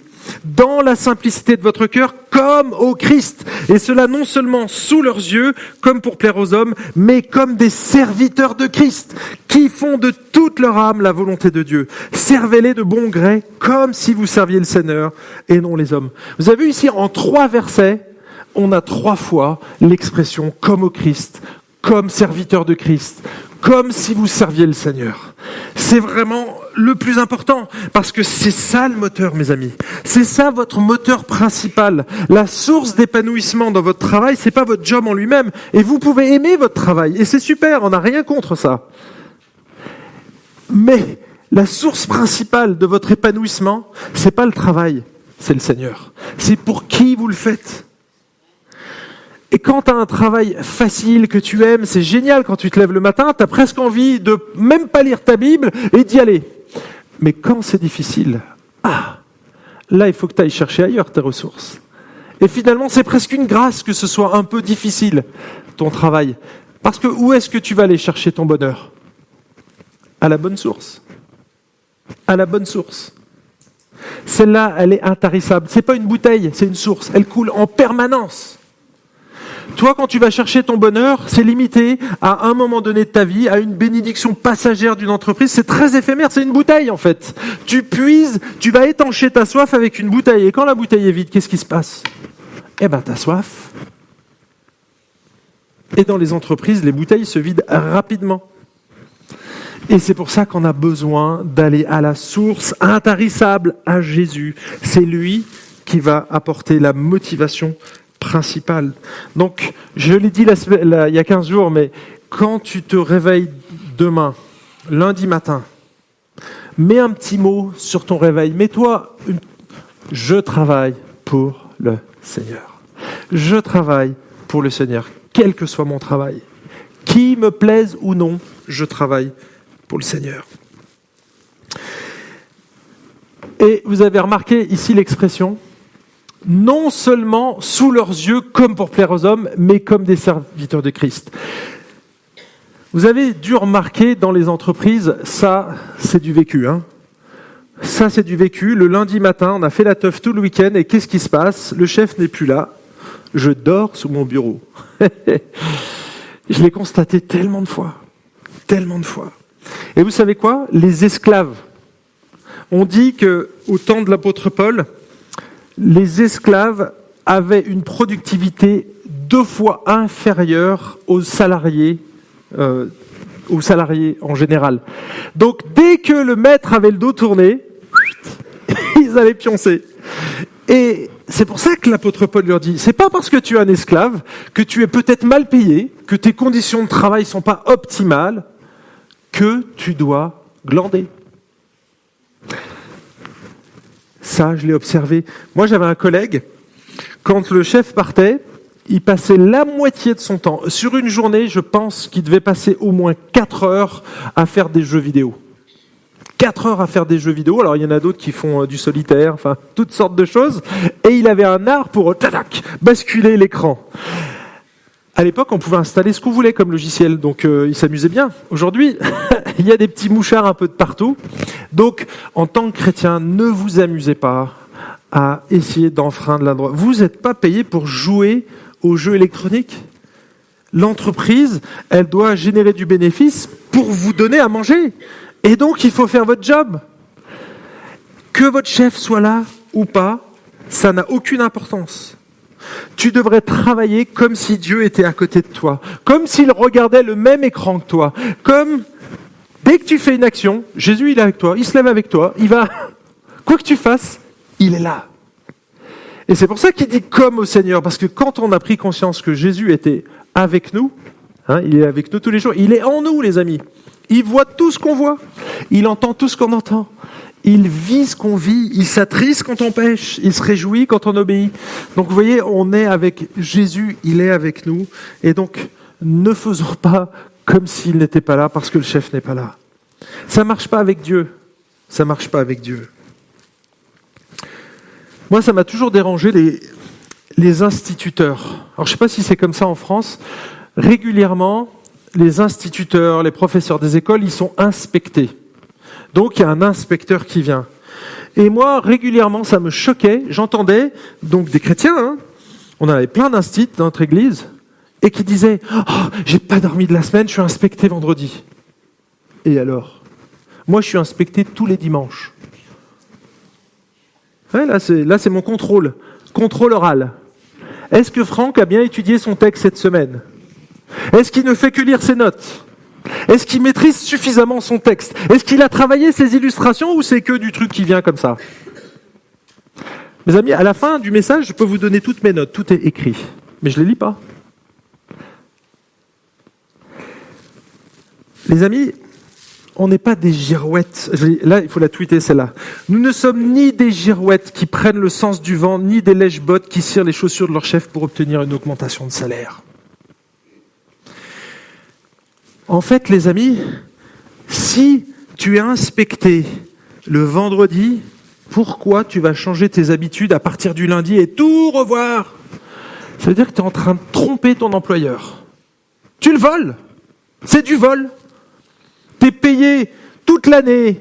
dans la simplicité de votre cœur comme au Christ. Et cela non seulement sous leurs yeux, comme pour plaire aux hommes, mais comme des serviteurs de Christ, qui font de toute leur âme la volonté de Dieu. Servez-les de bon gré, comme si vous serviez le Seigneur et non les hommes. Vous avez vu ici en trois versets, on a trois fois l'expression comme au Christ, comme serviteur de Christ, comme si vous serviez le Seigneur. C'est vraiment le plus important, parce que c'est ça le moteur, mes amis. C'est ça votre moteur principal. La source d'épanouissement dans votre travail, c'est pas votre job en lui-même. Et vous pouvez aimer votre travail, et c'est super, on n'a rien contre ça. Mais la source principale de votre épanouissement, c'est pas le travail, c'est le Seigneur. C'est pour qui vous le faites. Et quand tu as un travail facile que tu aimes, c'est génial quand tu te lèves le matin, tu as presque envie de même pas lire ta Bible et d'y aller. Mais quand c'est difficile, ah, là il faut que tu ailles chercher ailleurs tes ressources. Et finalement, c'est presque une grâce que ce soit un peu difficile, ton travail. Parce que où est-ce que tu vas aller chercher ton bonheur? À la bonne source. À la bonne source. Celle-là, elle est intarissable. C'est pas une bouteille, c'est une source. Elle coule en permanence. Toi, quand tu vas chercher ton bonheur, c'est limité à un moment donné de ta vie, à une bénédiction passagère d'une entreprise. C'est très éphémère, c'est une bouteille en fait. Tu puises, tu vas étancher ta soif avec une bouteille. Et quand la bouteille est vide, qu'est-ce qui se passe? Eh ben, ta soif. Et dans les entreprises, les bouteilles se vident rapidement. Et c'est pour ça qu'on a besoin d'aller à la source intarissable, à Jésus. C'est lui qui va apporter la motivation Donc, je l'ai dit il y a 15 jours, mais quand tu te réveilles demain, lundi matin, mets un petit mot sur ton réveil. Mets-toi, je travaille pour le Seigneur. Je travaille pour le Seigneur, quel que soit mon travail. Qui me plaise ou non, je travaille pour le Seigneur. Et vous avez remarqué ici l'expression non seulement sous leurs yeux comme pour plaire aux hommes, mais comme des serviteurs de Christ. Vous avez dû remarquer dans les entreprises, ça c'est du vécu. Hein ça c'est du vécu. Le lundi matin, on a fait la teuf tout le week-end et qu'est-ce qui se passe? Le chef n'est plus là. Je dors sous mon bureau. Je l'ai constaté tellement de fois. Tellement de fois. Et vous savez quoi? Les esclaves. On dit que au temps de l'apôtre Paul, les esclaves avaient une productivité deux fois inférieure aux salariés, euh, aux salariés en général. Donc dès que le maître avait le dos tourné, ils allaient pioncer. Et c'est pour ça que l'apôtre Paul leur dit, c'est pas parce que tu es un esclave, que tu es peut-être mal payé, que tes conditions de travail sont pas optimales, que tu dois glander. Ça, je l'ai observé. Moi, j'avais un collègue, quand le chef partait, il passait la moitié de son temps. Sur une journée, je pense qu'il devait passer au moins 4 heures à faire des jeux vidéo. 4 heures à faire des jeux vidéo. Alors, il y en a d'autres qui font euh, du solitaire, enfin, toutes sortes de choses. Et il avait un art pour, euh, tadac, basculer l'écran. À l'époque, on pouvait installer ce qu'on voulait comme logiciel, donc euh, il s'amusait bien. Aujourd'hui, il y a des petits mouchards un peu de partout. Donc, en tant que chrétien, ne vous amusez pas à essayer d'enfreindre la droite. Vous n'êtes pas payé pour jouer aux jeux électroniques. L'entreprise, elle doit générer du bénéfice pour vous donner à manger. Et donc, il faut faire votre job. Que votre chef soit là ou pas, ça n'a aucune importance. Tu devrais travailler comme si Dieu était à côté de toi, comme s'il regardait le même écran que toi, comme dès que tu fais une action, Jésus il est avec toi, il se lève avec toi, il va, quoi que tu fasses, il est là. Et c'est pour ça qu'il dit comme au Seigneur, parce que quand on a pris conscience que Jésus était avec nous, hein, il est avec nous tous les jours, il est en nous les amis. Il voit tout ce qu'on voit, il entend tout ce qu'on entend, il vit ce qu'on vit, il s'attriste quand on pêche, il se réjouit quand on obéit. Donc vous voyez, on est avec Jésus, il est avec nous. Et donc, ne faisons pas comme s'il n'était pas là parce que le chef n'est pas là. Ça ne marche pas avec Dieu. Ça marche pas avec Dieu. Moi, ça m'a toujours dérangé les, les instituteurs. Alors, je ne sais pas si c'est comme ça en France. Régulièrement, les instituteurs, les professeurs des écoles, ils sont inspectés. Donc il y a un inspecteur qui vient. Et moi, régulièrement, ça me choquait. J'entendais donc des chrétiens, hein. on avait plein d'instits dans notre église, et qui disaient oh, J'ai pas dormi de la semaine, je suis inspecté vendredi. Et alors? Moi, je suis inspecté tous les dimanches. là, c'est, là, c'est mon contrôle. Contrôle oral. Est-ce que Franck a bien étudié son texte cette semaine? Est-ce qu'il ne fait que lire ses notes? Est-ce qu'il maîtrise suffisamment son texte? Est-ce qu'il a travaillé ses illustrations ou c'est que du truc qui vient comme ça? Mes amis, à la fin du message, je peux vous donner toutes mes notes, tout est écrit, mais je ne les lis pas. Les amis, on n'est pas des girouettes. Là, il faut la tweeter celle-là. Nous ne sommes ni des girouettes qui prennent le sens du vent, ni des lèche-bottes qui cirent les chaussures de leur chef pour obtenir une augmentation de salaire. En fait, les amis, si tu es inspecté le vendredi, pourquoi tu vas changer tes habitudes à partir du lundi et tout revoir? Ça veut dire que tu es en train de tromper ton employeur. Tu le voles. C'est du vol. Tu es payé toute l'année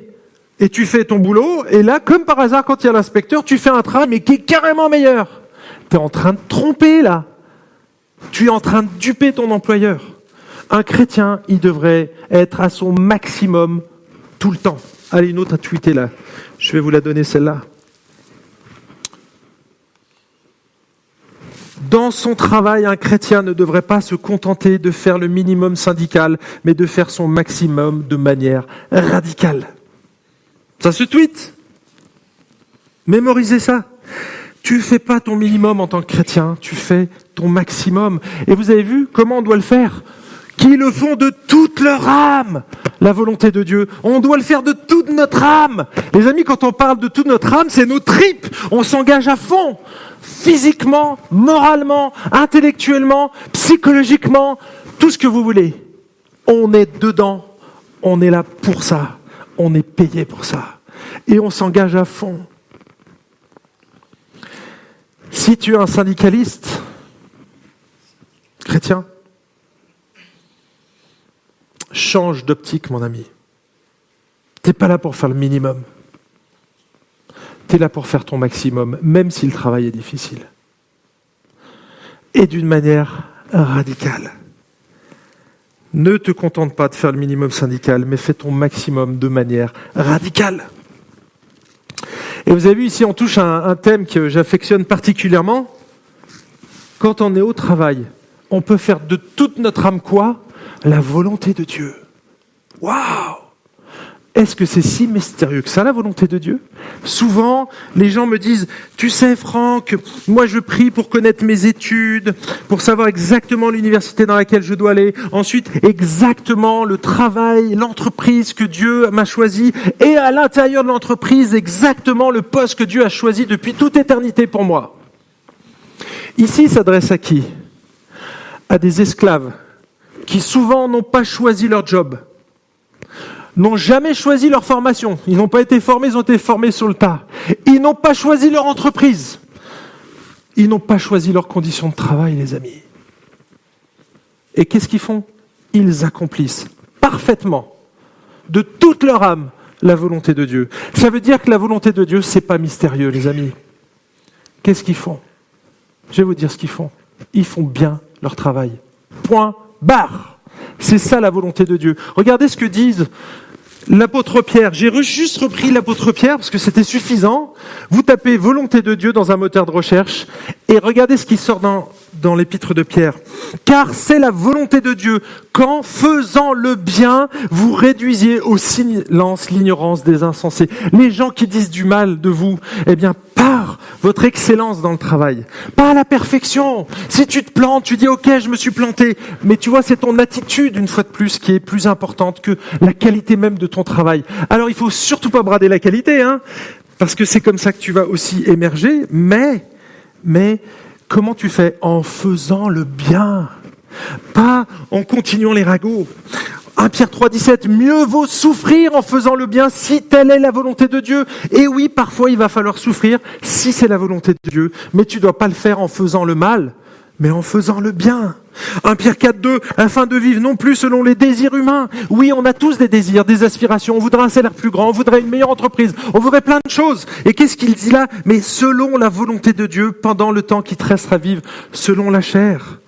et tu fais ton boulot, et là, comme par hasard, quand il y a l'inspecteur, tu fais un train, mais qui est carrément meilleur. Tu es en train de tromper, là. Tu es en train de duper ton employeur. Un chrétien, il devrait être à son maximum tout le temps. Allez, une autre à tweeter là. Je vais vous la donner celle-là. Dans son travail, un chrétien ne devrait pas se contenter de faire le minimum syndical, mais de faire son maximum de manière radicale. Ça se tweet. Mémorisez ça. Tu fais pas ton minimum en tant que chrétien, tu fais ton maximum. Et vous avez vu comment on doit le faire? Qui le font de toute leur âme, la volonté de Dieu. On doit le faire de toute notre âme. Les amis, quand on parle de toute notre âme, c'est nos tripes. On s'engage à fond physiquement, moralement, intellectuellement, psychologiquement, tout ce que vous voulez. On est dedans, on est là pour ça, on est payé pour ça. Et on s'engage à fond. Si tu es un syndicaliste chrétien, change d'optique, mon ami. Tu n'es pas là pour faire le minimum tu es là pour faire ton maximum, même si le travail est difficile. Et d'une manière radicale. Ne te contente pas de faire le minimum syndical, mais fais ton maximum de manière radicale. Et vous avez vu ici, on touche un thème que j'affectionne particulièrement. Quand on est au travail, on peut faire de toute notre âme quoi La volonté de Dieu. Waouh! Est-ce que c'est si mystérieux que ça, la volonté de Dieu? Souvent, les gens me disent, tu sais Franck, moi je prie pour connaître mes études, pour savoir exactement l'université dans laquelle je dois aller, ensuite exactement le travail, l'entreprise que Dieu m'a choisi, et à l'intérieur de l'entreprise, exactement le poste que Dieu a choisi depuis toute éternité pour moi. Ici s'adresse à qui? À des esclaves qui souvent n'ont pas choisi leur job n'ont jamais choisi leur formation. Ils n'ont pas été formés, ils ont été formés sur le tas. Ils n'ont pas choisi leur entreprise. Ils n'ont pas choisi leurs conditions de travail, les amis. Et qu'est-ce qu'ils font? Ils accomplissent parfaitement, de toute leur âme, la volonté de Dieu. Ça veut dire que la volonté de Dieu, c'est pas mystérieux, les amis. Qu'est-ce qu'ils font? Je vais vous dire ce qu'ils font. Ils font bien leur travail. Point barre. C'est ça la volonté de Dieu. Regardez ce que disent l'apôtre Pierre. J'ai juste repris l'apôtre Pierre parce que c'était suffisant. Vous tapez volonté de Dieu dans un moteur de recherche et regardez ce qui sort dans, dans l'épître de Pierre. Car c'est la volonté de Dieu qu'en faisant le bien, vous réduisiez au silence l'ignorance des insensés. Les gens qui disent du mal de vous, eh bien, par votre excellence dans le travail, pas la perfection. Si tu te plantes, tu dis ok, je me suis planté, mais tu vois, c'est ton attitude une fois de plus qui est plus importante que la qualité même de ton travail. Alors, il faut surtout pas brader la qualité, hein, parce que c'est comme ça que tu vas aussi émerger. Mais, mais Comment tu fais? En faisant le bien, pas en continuant les ragots. 1 Pierre 3, 17, mieux vaut souffrir en faisant le bien si telle est la volonté de Dieu. Et oui, parfois il va falloir souffrir si c'est la volonté de Dieu, mais tu ne dois pas le faire en faisant le mal, mais en faisant le bien. 1 Pierre 4, 2, afin de vivre non plus selon les désirs humains. Oui, on a tous des désirs, des aspirations. On voudrait un salaire plus grand, on voudrait une meilleure entreprise, on voudrait plein de choses. Et qu'est-ce qu'il dit là? Mais selon la volonté de Dieu, pendant le temps qui te restera vivre, selon la chair.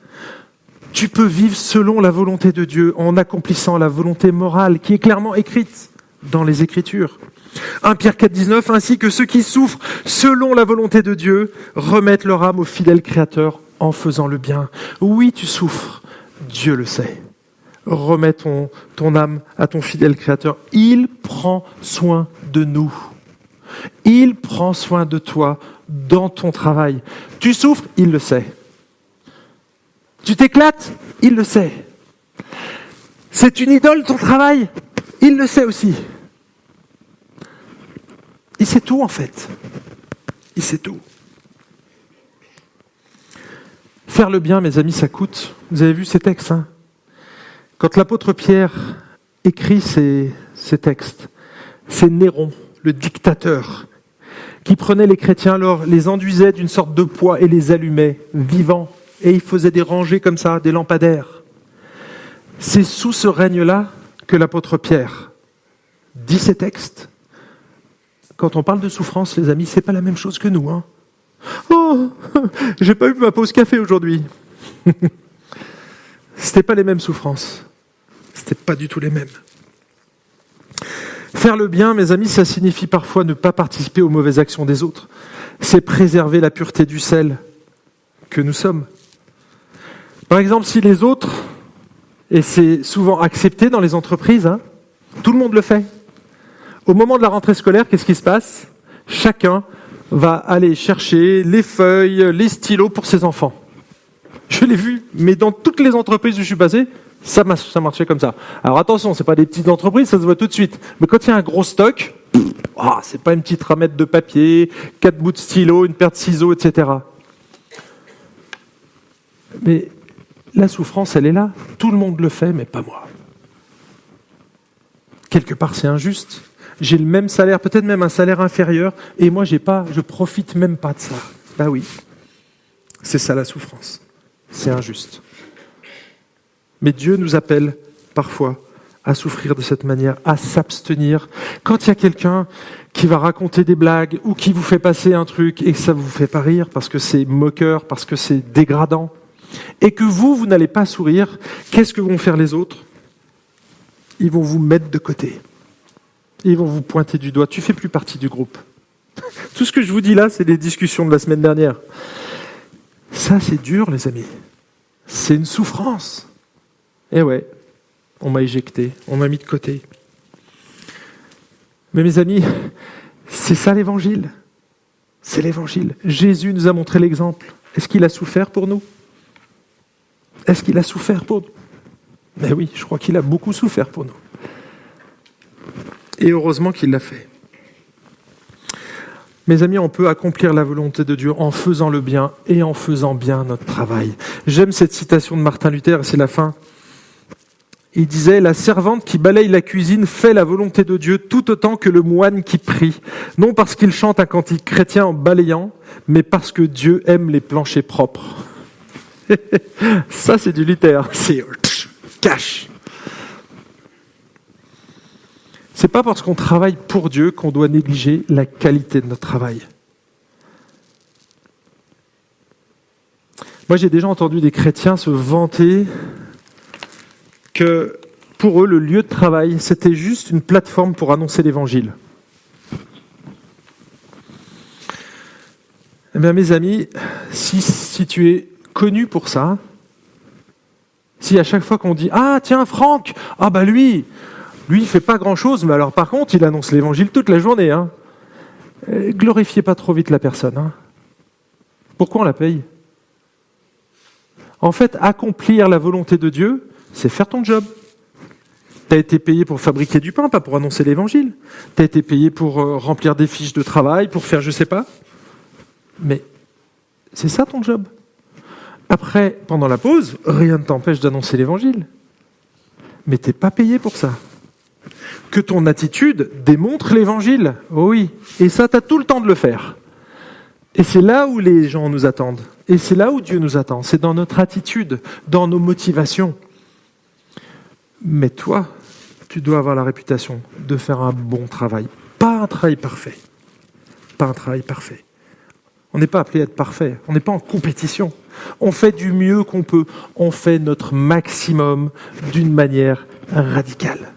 Tu peux vivre selon la volonté de Dieu en accomplissant la volonté morale qui est clairement écrite dans les Écritures. 1 Pierre 4, 19, ainsi que ceux qui souffrent selon la volonté de Dieu remettent leur âme au fidèle Créateur en faisant le bien. Oui, tu souffres, Dieu le sait. Remets ton, ton âme à ton fidèle Créateur. Il prend soin de nous. Il prend soin de toi dans ton travail. Tu souffres, il le sait. Tu t'éclates, il le sait. C'est une idole ton travail, il le sait aussi. Il sait tout en fait. Il sait tout. Faire le bien, mes amis, ça coûte. Vous avez vu ces textes. Hein? Quand l'apôtre Pierre écrit ces, ces textes, c'est Néron, le dictateur, qui prenait les chrétiens, alors les enduisait d'une sorte de poids et les allumait vivants. Et il faisait des rangées comme ça, des lampadaires. C'est sous ce règne-là que l'apôtre Pierre dit ces textes quand on parle de souffrance, les amis, c'est pas la même chose que nous. Hein. Oh, j'ai pas eu ma pause café aujourd'hui. C'était pas les mêmes souffrances. C'était pas du tout les mêmes. Faire le bien, mes amis, ça signifie parfois ne pas participer aux mauvaises actions des autres. C'est préserver la pureté du sel que nous sommes. Par exemple, si les autres, et c'est souvent accepté dans les entreprises, hein, tout le monde le fait. Au moment de la rentrée scolaire, qu'est-ce qui se passe? Chacun va aller chercher les feuilles, les stylos pour ses enfants. Je l'ai vu, mais dans toutes les entreprises où je suis passé, ça, marchait comme ça. Alors attention, c'est pas des petites entreprises, ça se voit tout de suite. Mais quand il y a un gros stock, ah, c'est pas une petite ramette de papier, quatre bouts de stylo, une paire de ciseaux, etc. Mais la souffrance, elle est là. Tout le monde le fait, mais pas moi. Quelque part, c'est injuste. J'ai le même salaire, peut-être même un salaire inférieur, et moi, j'ai pas, je profite même pas de ça. Bah oui, c'est ça la souffrance. C'est injuste. Mais Dieu nous appelle parfois à souffrir de cette manière, à s'abstenir. Quand il y a quelqu'un qui va raconter des blagues ou qui vous fait passer un truc et que ça vous fait pas rire parce que c'est moqueur, parce que c'est dégradant, et que vous, vous n'allez pas sourire, qu'est-ce que vont faire les autres? Ils vont vous mettre de côté. Ils vont vous pointer du doigt. Tu fais plus partie du groupe. Tout ce que je vous dis là, c'est des discussions de la semaine dernière. Ça, c'est dur, les amis. C'est une souffrance. Eh ouais, on m'a éjecté, on m'a mis de côté. Mais mes amis, c'est ça l'évangile. C'est l'évangile. Jésus nous a montré l'exemple. Est-ce qu'il a souffert pour nous? Est-ce qu'il a souffert pour nous Mais oui, je crois qu'il a beaucoup souffert pour nous. Et heureusement qu'il l'a fait. Mes amis, on peut accomplir la volonté de Dieu en faisant le bien et en faisant bien notre travail. J'aime cette citation de Martin Luther, c'est la fin il disait, la servante qui balaye la cuisine fait la volonté de Dieu tout autant que le moine qui prie, non parce qu'il chante un cantique chrétien en balayant, mais parce que Dieu aime les planchers propres. Ça, c'est du littéraire. C'est cash. C'est pas parce qu'on travaille pour Dieu qu'on doit négliger la qualité de notre travail. Moi, j'ai déjà entendu des chrétiens se vanter que pour eux, le lieu de travail, c'était juste une plateforme pour annoncer l'évangile. Eh bien, mes amis, si, si tu es connu pour ça, si à chaque fois qu'on dit Ah, tiens, Franck, ah bah lui, lui, il fait pas grand chose, mais alors par contre, il annonce l'évangile toute la journée. Hein. Eh, glorifiez pas trop vite la personne. Hein. Pourquoi on la paye? En fait, accomplir la volonté de Dieu, c'est faire ton job. Tu as été payé pour fabriquer du pain, pas pour annoncer l'évangile. Tu as été payé pour euh, remplir des fiches de travail, pour faire je sais pas. Mais c'est ça ton job. Après, pendant la pause, rien ne t'empêche d'annoncer l'évangile. Mais t'es pas payé pour ça. Que ton attitude démontre l'évangile. Oh oui. Et ça, tu tout le temps de le faire. Et c'est là où les gens nous attendent. Et c'est là où Dieu nous attend. C'est dans notre attitude, dans nos motivations. Mais toi, tu dois avoir la réputation de faire un bon travail. Pas un travail parfait. Pas un travail parfait. On n'est pas appelé à être parfait. On n'est pas en compétition. On fait du mieux qu'on peut. On fait notre maximum d'une manière radicale.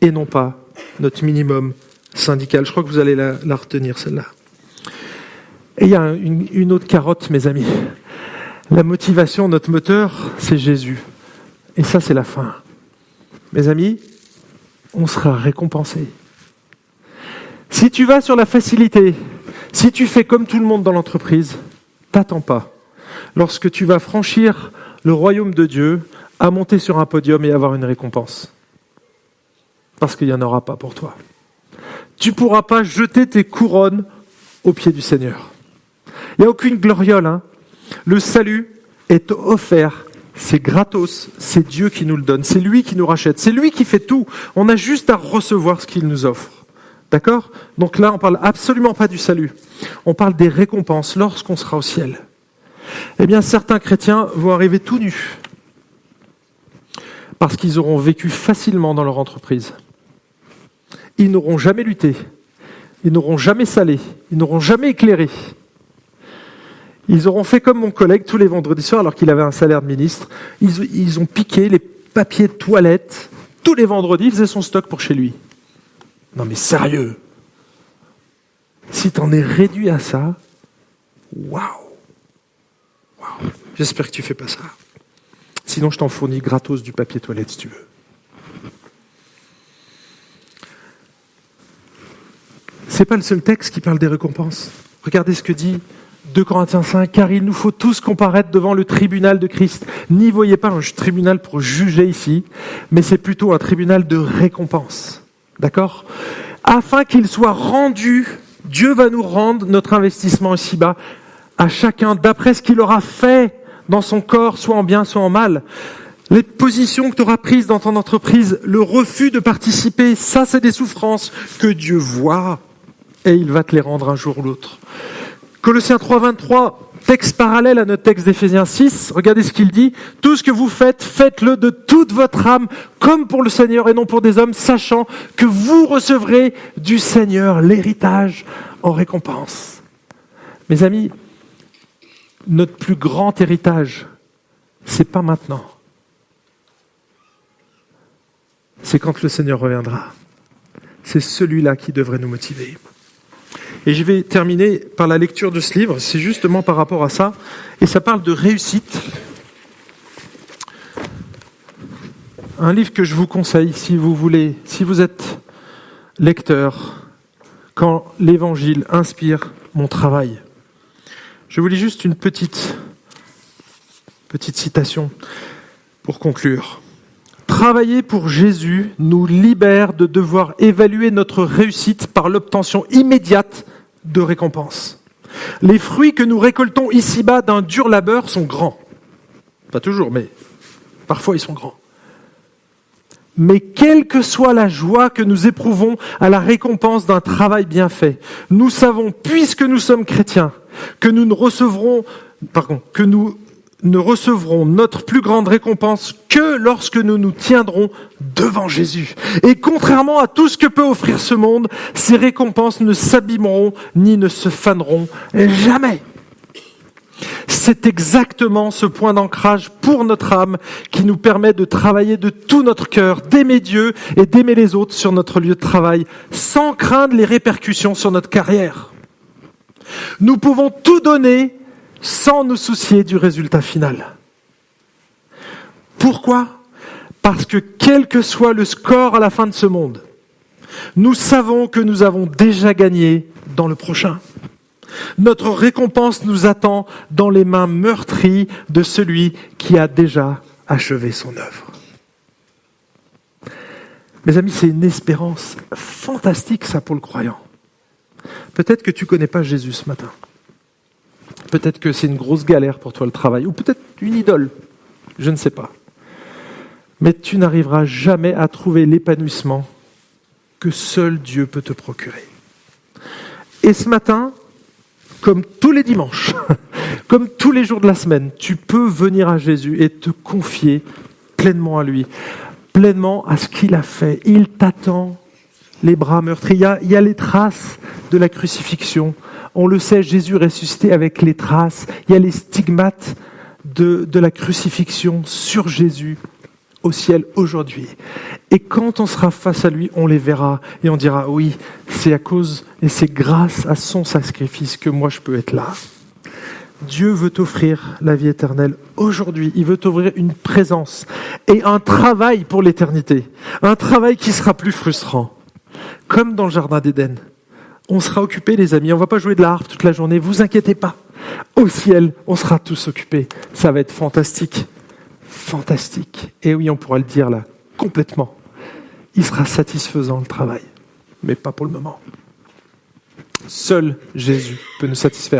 Et non pas notre minimum syndical. Je crois que vous allez la, retenir, celle-là. Et il y a une, une autre carotte, mes amis. La motivation, notre moteur, c'est Jésus. Et ça, c'est la fin mes amis, on sera récompensé. Si tu vas sur la facilité, si tu fais comme tout le monde dans l'entreprise, t'attends pas. Lorsque tu vas franchir le royaume de Dieu, à monter sur un podium et avoir une récompense. Parce qu'il n'y en aura pas pour toi. Tu ne pourras pas jeter tes couronnes aux pieds du Seigneur. Il n'y a aucune gloriole. Hein. Le salut est offert c'est gratos, c'est Dieu qui nous le donne, c'est lui qui nous rachète, c'est lui qui fait tout. On a juste à recevoir ce qu'il nous offre. D'accord? Donc là, on parle absolument pas du salut. On parle des récompenses lorsqu'on sera au ciel. Eh bien, certains chrétiens vont arriver tout nus parce qu'ils auront vécu facilement dans leur entreprise. Ils n'auront jamais lutté. Ils n'auront jamais salé, ils n'auront jamais éclairé. Ils auront fait comme mon collègue tous les vendredis soirs, alors qu'il avait un salaire de ministre. Ils, ils ont piqué les papiers de toilette tous les vendredis, il faisait son stock pour chez lui. Non mais sérieux Si t'en es réduit à ça, waouh J'espère que tu fais pas ça. Sinon, je t'en fournis gratos du papier toilette si tu veux. C'est pas le seul texte qui parle des récompenses. Regardez ce que dit 2 Corinthiens 5, car il nous faut tous comparaître devant le tribunal de Christ. N'y voyez pas un tribunal pour juger ici, mais c'est plutôt un tribunal de récompense. D'accord Afin qu'il soit rendu, Dieu va nous rendre notre investissement ici-bas à chacun d'après ce qu'il aura fait dans son corps, soit en bien, soit en mal. Les positions que tu auras prises dans ton entreprise, le refus de participer, ça c'est des souffrances que Dieu voit et il va te les rendre un jour ou l'autre. Colossiens 3, 23, texte parallèle à notre texte d'Éphésiens 6, regardez ce qu'il dit. Tout ce que vous faites, faites-le de toute votre âme, comme pour le Seigneur et non pour des hommes, sachant que vous recevrez du Seigneur l'héritage en récompense. Mes amis, notre plus grand héritage, c'est pas maintenant. C'est quand le Seigneur reviendra. C'est celui-là qui devrait nous motiver. Et je vais terminer par la lecture de ce livre, c'est justement par rapport à ça, et ça parle de réussite. Un livre que je vous conseille si vous voulez, si vous êtes lecteur, quand l'Évangile inspire mon travail. Je vous lis juste une petite, petite citation pour conclure. Travailler pour Jésus nous libère de devoir évaluer notre réussite par l'obtention immédiate de récompense. Les fruits que nous récoltons ici-bas d'un dur labeur sont grands. Pas toujours, mais parfois ils sont grands. Mais quelle que soit la joie que nous éprouvons à la récompense d'un travail bien fait, nous savons, puisque nous sommes chrétiens, que nous ne recevrons, pardon, que nous ne recevrons notre plus grande récompense que lorsque nous nous tiendrons devant Jésus. Et contrairement à tout ce que peut offrir ce monde, ces récompenses ne s'abîmeront ni ne se faneront jamais. C'est exactement ce point d'ancrage pour notre âme qui nous permet de travailler de tout notre cœur, d'aimer Dieu et d'aimer les autres sur notre lieu de travail, sans craindre les répercussions sur notre carrière. Nous pouvons tout donner sans nous soucier du résultat final. Pourquoi? Parce que quel que soit le score à la fin de ce monde, nous savons que nous avons déjà gagné dans le prochain. Notre récompense nous attend dans les mains meurtries de celui qui a déjà achevé son œuvre. Mes amis, c'est une espérance fantastique ça pour le croyant. Peut-être que tu ne connais pas Jésus ce matin. Peut-être que c'est une grosse galère pour toi le travail, ou peut-être une idole, je ne sais pas. Mais tu n'arriveras jamais à trouver l'épanouissement que seul Dieu peut te procurer. Et ce matin, comme tous les dimanches, comme tous les jours de la semaine, tu peux venir à Jésus et te confier pleinement à lui, pleinement à ce qu'il a fait. Il t'attend les bras meurtris. Il il y a les traces de la crucifixion on le sait, Jésus ressuscité avec les traces. Il y a les stigmates de, de la crucifixion sur Jésus au ciel aujourd'hui. Et quand on sera face à lui, on les verra et on dira, oui, c'est à cause et c'est grâce à son sacrifice que moi je peux être là. Dieu veut t'offrir la vie éternelle aujourd'hui. Il veut t'offrir une présence et un travail pour l'éternité. Un travail qui sera plus frustrant. Comme dans le Jardin d'Éden. On sera occupés, les amis. On va pas jouer de la harpe toute la journée. Vous inquiétez pas. Au ciel, on sera tous occupés. Ça va être fantastique. Fantastique. Et oui, on pourra le dire là, complètement. Il sera satisfaisant le travail. Mais pas pour le moment. Seul Jésus peut nous satisfaire.